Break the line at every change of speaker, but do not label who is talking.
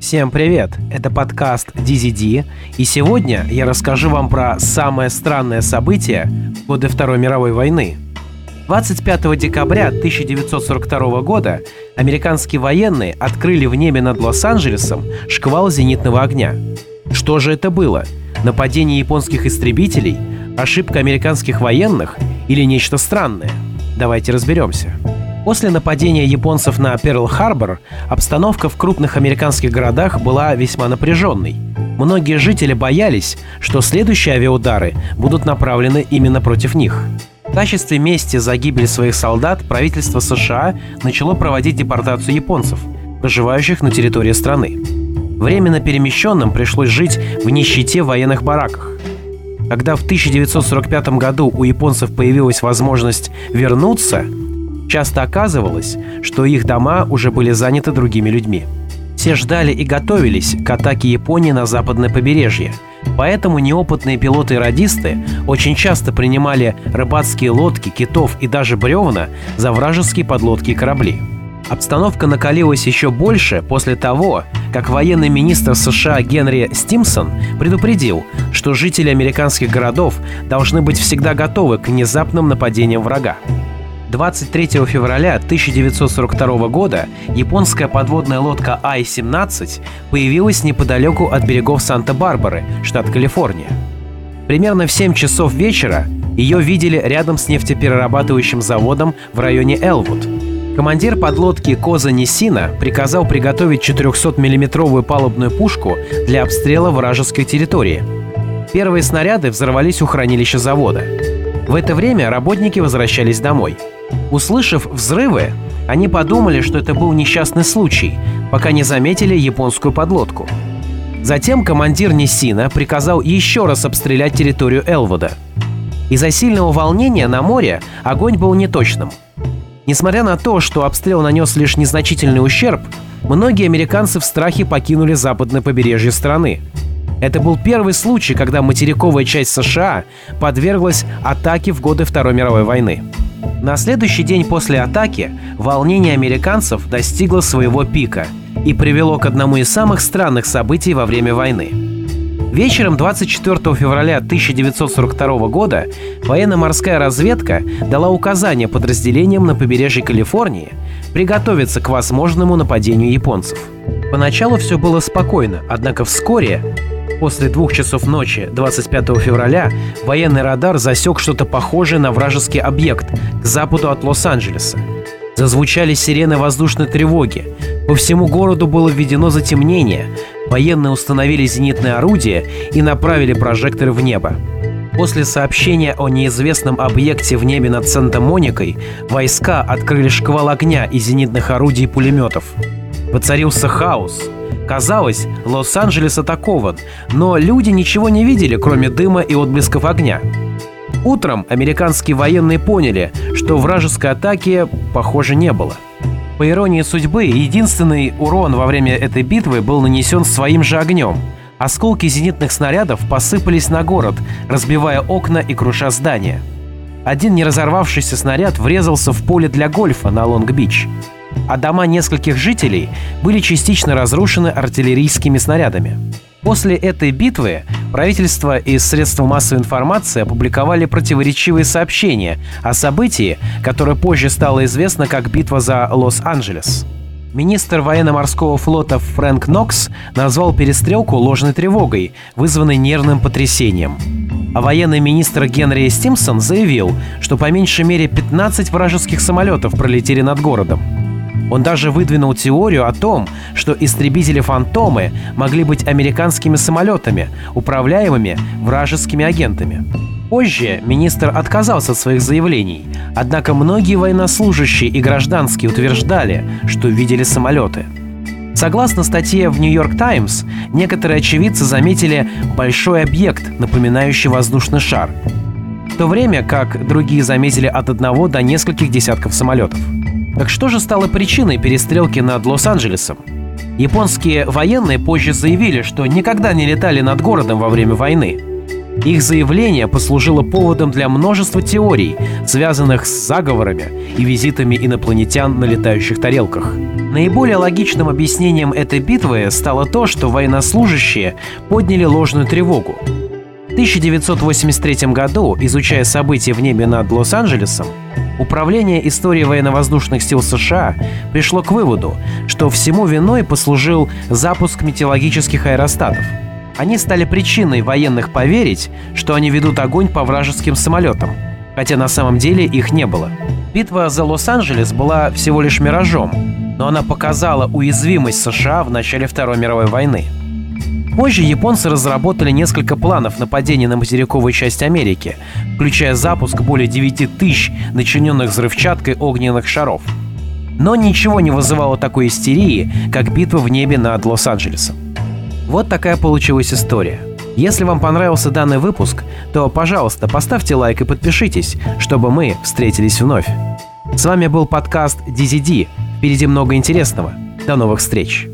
Всем привет! Это подкаст DZD, и сегодня я расскажу вам про самое странное событие в годы Второй мировой войны. 25 декабря 1942 года американские военные открыли в небе над Лос-Анджелесом шквал зенитного огня. Что же это было? Нападение японских истребителей? Ошибка американских военных? Или нечто странное? Давайте разберемся. После нападения японцев на Перл-Харбор обстановка в крупных американских городах была весьма напряженной. Многие жители боялись, что следующие авиаудары будут направлены именно против них. В качестве мести за гибель своих солдат правительство США начало проводить депортацию японцев, проживающих на территории страны. Временно перемещенным пришлось жить в нищете в военных бараках. Когда в 1945 году у японцев появилась возможность вернуться – Часто оказывалось, что их дома уже были заняты другими людьми. Все ждали и готовились к атаке Японии на западное побережье. Поэтому неопытные пилоты и радисты очень часто принимали рыбацкие лодки, китов и даже бревна за вражеские подлодки и корабли. Обстановка накалилась еще больше после того, как военный министр США Генри Стимсон предупредил, что жители американских городов должны быть всегда готовы к внезапным нападениям врага. 23 февраля 1942 года японская подводная лодка Ай-17 появилась неподалеку от берегов Санта-Барбары, штат Калифорния. Примерно в 7 часов вечера ее видели рядом с нефтеперерабатывающим заводом в районе Элвуд. Командир подлодки Коза Нисина приказал приготовить 400-миллиметровую палубную пушку для обстрела вражеской территории. Первые снаряды взорвались у хранилища завода. В это время работники возвращались домой – Услышав взрывы, они подумали, что это был несчастный случай, пока не заметили японскую подлодку. Затем командир Нисина приказал еще раз обстрелять территорию Элвуда. Из-за сильного волнения на море огонь был неточным. Несмотря на то, что обстрел нанес лишь незначительный ущерб, многие американцы в страхе покинули западное побережье страны. Это был первый случай, когда материковая часть США подверглась атаке в годы Второй мировой войны. На следующий день после атаки волнение американцев достигло своего пика и привело к одному из самых странных событий во время войны. Вечером 24 февраля 1942 года военно-морская разведка дала указание подразделениям на побережье Калифорнии приготовиться к возможному нападению японцев. Поначалу все было спокойно, однако вскоре После двух часов ночи 25 февраля военный радар засек что-то похожее на вражеский объект к западу от Лос-Анджелеса. Зазвучали сирены воздушной тревоги. По всему городу было введено затемнение. Военные установили зенитные орудия и направили прожекторы в небо. После сообщения о неизвестном объекте в небе над Санта-Моникой войска открыли шквал огня из зенитных орудий и пулеметов. Воцарился хаос. Казалось, Лос-Анджелес атакован, но люди ничего не видели, кроме дыма и отблесков огня. Утром американские военные поняли, что вражеской атаки, похоже, не было. По иронии судьбы, единственный урон во время этой битвы был нанесен своим же огнем. Осколки зенитных снарядов посыпались на город, разбивая окна и круша здания. Один неразорвавшийся снаряд врезался в поле для гольфа на Лонг-Бич а дома нескольких жителей были частично разрушены артиллерийскими снарядами. После этой битвы правительство и средства массовой информации опубликовали противоречивые сообщения о событии, которое позже стало известно как битва за Лос-Анджелес. Министр военно-морского флота Фрэнк Нокс назвал перестрелку ложной тревогой, вызванной нервным потрясением. А военный министр Генри Стимсон заявил, что по меньшей мере 15 вражеских самолетов пролетели над городом. Он даже выдвинул теорию о том, что истребители-фантомы могли быть американскими самолетами, управляемыми вражескими агентами. Позже министр отказался от своих заявлений, однако многие военнослужащие и гражданские утверждали, что видели самолеты. Согласно статье в «Нью-Йорк Таймс», некоторые очевидцы заметили большой объект, напоминающий воздушный шар, в то время как другие заметили от одного до нескольких десятков самолетов. Так что же стало причиной перестрелки над Лос-Анджелесом? Японские военные позже заявили, что никогда не летали над городом во время войны. Их заявление послужило поводом для множества теорий, связанных с заговорами и визитами инопланетян на летающих тарелках. Наиболее логичным объяснением этой битвы стало то, что военнослужащие подняли ложную тревогу. В 1983 году, изучая события в небе над Лос-Анджелесом, Управление истории военно-воздушных сил США пришло к выводу, что всему виной послужил запуск метеорологических аэростатов. Они стали причиной военных поверить, что они ведут огонь по вражеским самолетам, хотя на самом деле их не было. Битва за Лос-Анджелес была всего лишь миражом, но она показала уязвимость США в начале Второй мировой войны – Позже японцы разработали несколько планов нападения на материковую часть Америки, включая запуск более 9 тысяч начиненных взрывчаткой огненных шаров. Но ничего не вызывало такой истерии, как битва в небе над Лос-Анджелесом. Вот такая получилась история. Если вам понравился данный выпуск, то, пожалуйста, поставьте лайк и подпишитесь, чтобы мы встретились вновь. С вами был подкаст DZD. Впереди много интересного. До новых встреч!